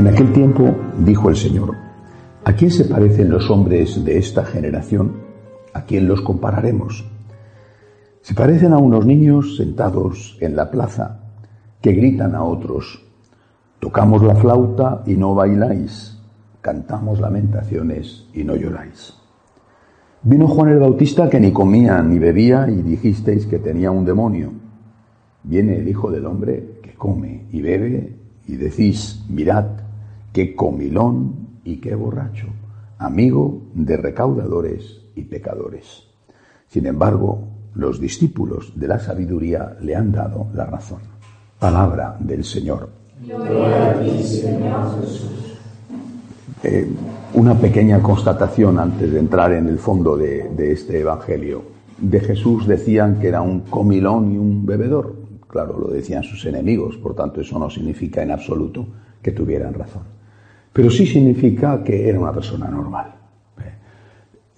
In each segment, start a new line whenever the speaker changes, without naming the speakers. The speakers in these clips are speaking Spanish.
En aquel tiempo dijo el Señor, ¿a quién se parecen los hombres de esta generación? ¿A quién los compararemos? Se parecen a unos niños sentados en la plaza que gritan a otros, tocamos la flauta y no bailáis, cantamos lamentaciones y no lloráis. Vino Juan el Bautista que ni comía ni bebía y dijisteis que tenía un demonio. Viene el Hijo del Hombre que come y bebe y decís, mirad, qué comilón y qué borracho, amigo de recaudadores y pecadores. Sin embargo, los discípulos de la sabiduría le han dado la razón. Palabra del Señor. Eh, una pequeña constatación antes de entrar en el fondo de, de este Evangelio. De Jesús decían que era un comilón y un bebedor. Claro, lo decían sus enemigos, por tanto eso no significa en absoluto que tuvieran razón. Pero sí significa que era una persona normal.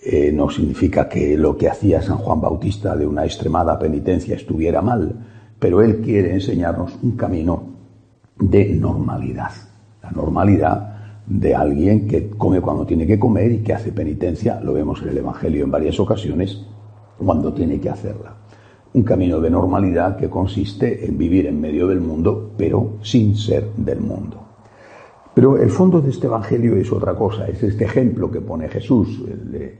Eh, no significa que lo que hacía San Juan Bautista de una extremada penitencia estuviera mal, pero él quiere enseñarnos un camino de normalidad. La normalidad de alguien que come cuando tiene que comer y que hace penitencia, lo vemos en el Evangelio en varias ocasiones, cuando tiene que hacerla. Un camino de normalidad que consiste en vivir en medio del mundo, pero sin ser del mundo. Pero el fondo de este Evangelio es otra cosa, es este ejemplo que pone Jesús. Eh,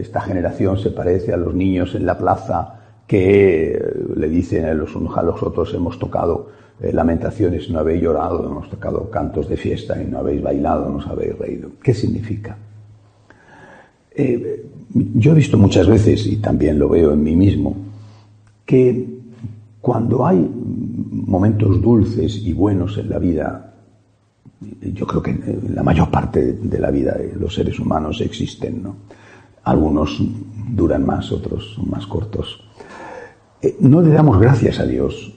esta generación se parece a los niños en la plaza que eh, le dicen a los unos a los otros, hemos tocado eh, lamentaciones, no habéis llorado, hemos tocado cantos de fiesta y no habéis bailado, no os habéis reído. ¿Qué significa? yo he visto muchas veces, y también lo veo en mí mismo, que cuando hay momentos dulces y buenos en la vida, yo creo que la mayor parte de la vida de los seres humanos existen, ¿no? Algunos duran más, otros son más cortos. Eh, no le damos gracias a Dios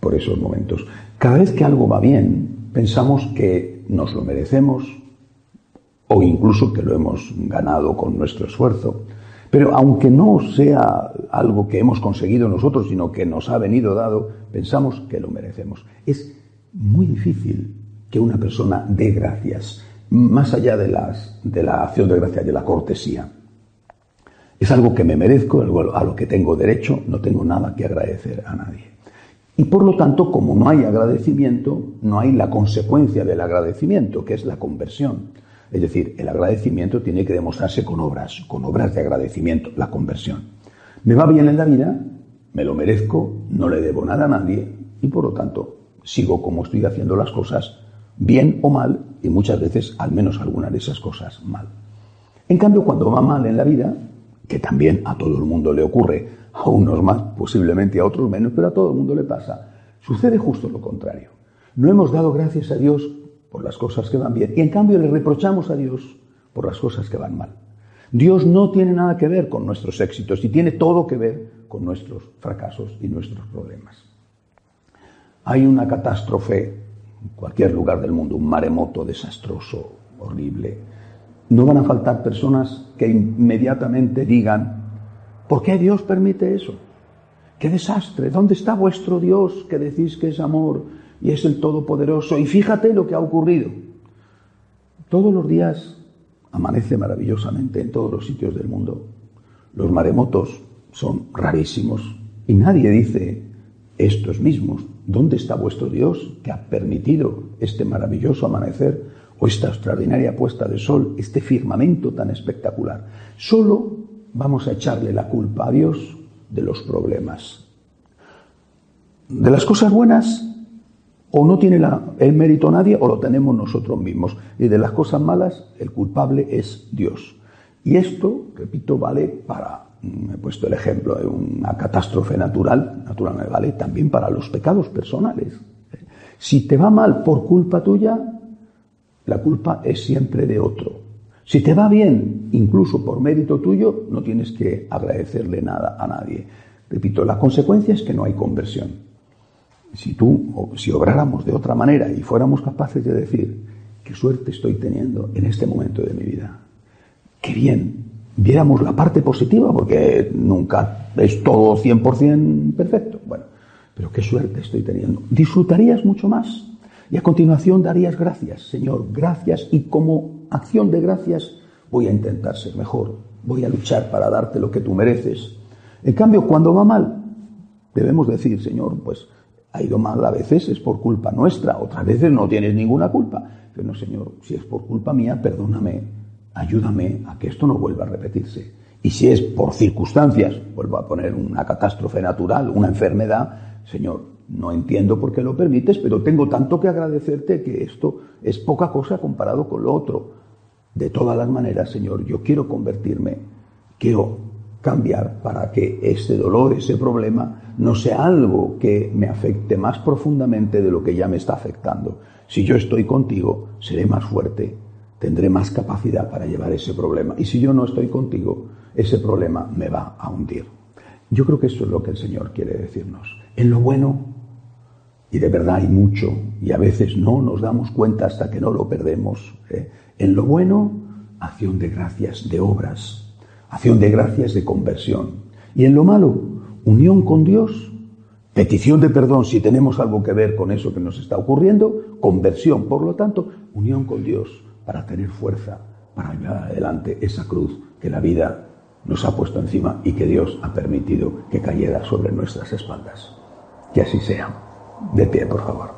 por esos momentos. Cada vez que algo va bien, pensamos que nos lo merecemos o incluso que lo hemos ganado con nuestro esfuerzo. Pero aunque no sea algo que hemos conseguido nosotros, sino que nos ha venido dado, pensamos que lo merecemos. Es muy difícil que una persona dé gracias, más allá de, las, de la acción de gracias, de la cortesía. Es algo que me merezco, a lo que tengo derecho, no tengo nada que agradecer a nadie. Y por lo tanto, como no hay agradecimiento, no hay la consecuencia del agradecimiento, que es la conversión. Es decir, el agradecimiento tiene que demostrarse con obras, con obras de agradecimiento, la conversión. Me va bien en la vida, me lo merezco, no le debo nada a nadie y por lo tanto sigo como estoy haciendo las cosas bien o mal, y muchas veces al menos algunas de esas cosas mal. En cambio, cuando va mal en la vida, que también a todo el mundo le ocurre, a unos más, posiblemente a otros menos, pero a todo el mundo le pasa, sucede justo lo contrario. No hemos dado gracias a Dios por las cosas que van bien, y en cambio le reprochamos a Dios por las cosas que van mal. Dios no tiene nada que ver con nuestros éxitos y tiene todo que ver con nuestros fracasos y nuestros problemas. Hay una catástrofe en cualquier lugar del mundo, un maremoto desastroso, horrible, no van a faltar personas que inmediatamente digan, ¿por qué Dios permite eso? ¡Qué desastre! ¿Dónde está vuestro Dios que decís que es amor y es el Todopoderoso? Y fíjate lo que ha ocurrido. Todos los días amanece maravillosamente en todos los sitios del mundo. Los maremotos son rarísimos y nadie dice estos mismos. ¿Dónde está vuestro Dios que ha permitido este maravilloso amanecer o esta extraordinaria puesta de sol, este firmamento tan espectacular? Solo vamos a echarle la culpa a Dios de los problemas. De las cosas buenas, o no tiene el mérito nadie, o lo tenemos nosotros mismos. Y de las cosas malas, el culpable es Dios. Y esto, repito, vale para he puesto el ejemplo de una catástrofe natural, natural vale también para los pecados personales. Si te va mal por culpa tuya, la culpa es siempre de otro. Si te va bien, incluso por mérito tuyo, no tienes que agradecerle nada a nadie. Repito, la consecuencia es que no hay conversión. Si tú, si obráramos de otra manera y fuéramos capaces de decir, qué suerte estoy teniendo en este momento de mi vida, qué bien viéramos la parte positiva, porque nunca es todo 100% perfecto. Bueno, pero qué suerte estoy teniendo. Disfrutarías mucho más. Y a continuación darías gracias, Señor, gracias. Y como acción de gracias voy a intentar ser mejor, voy a luchar para darte lo que tú mereces. En cambio, cuando va mal, debemos decir, Señor, pues ha ido mal a veces, es por culpa nuestra, otras veces no tienes ninguna culpa. Pero no, Señor, si es por culpa mía, perdóname, ayúdame a que esto no vuelva a repetirse. Y si es por circunstancias, vuelvo a poner una catástrofe natural, una enfermedad, Señor, no entiendo por qué lo permites, pero tengo tanto que agradecerte que esto es poca cosa comparado con lo otro. De todas las maneras, Señor, yo quiero convertirme, quiero cambiar para que ese dolor, ese problema, no sea algo que me afecte más profundamente de lo que ya me está afectando. Si yo estoy contigo, seré más fuerte, tendré más capacidad para llevar ese problema. Y si yo no estoy contigo, ese problema me va a hundir. Yo creo que eso es lo que el Señor quiere decirnos. En lo bueno, y de verdad hay mucho, y a veces no nos damos cuenta hasta que no lo perdemos. ¿eh? En lo bueno, acción de gracias, de obras, acción de gracias de conversión. Y en lo malo, unión con Dios, petición de perdón si tenemos algo que ver con eso que nos está ocurriendo, conversión, por lo tanto, unión con Dios para tener fuerza para llevar adelante esa cruz que la vida nos ha puesto encima y que Dios ha permitido que cayera sobre nuestras espaldas. Que así sea. De pie, por favor.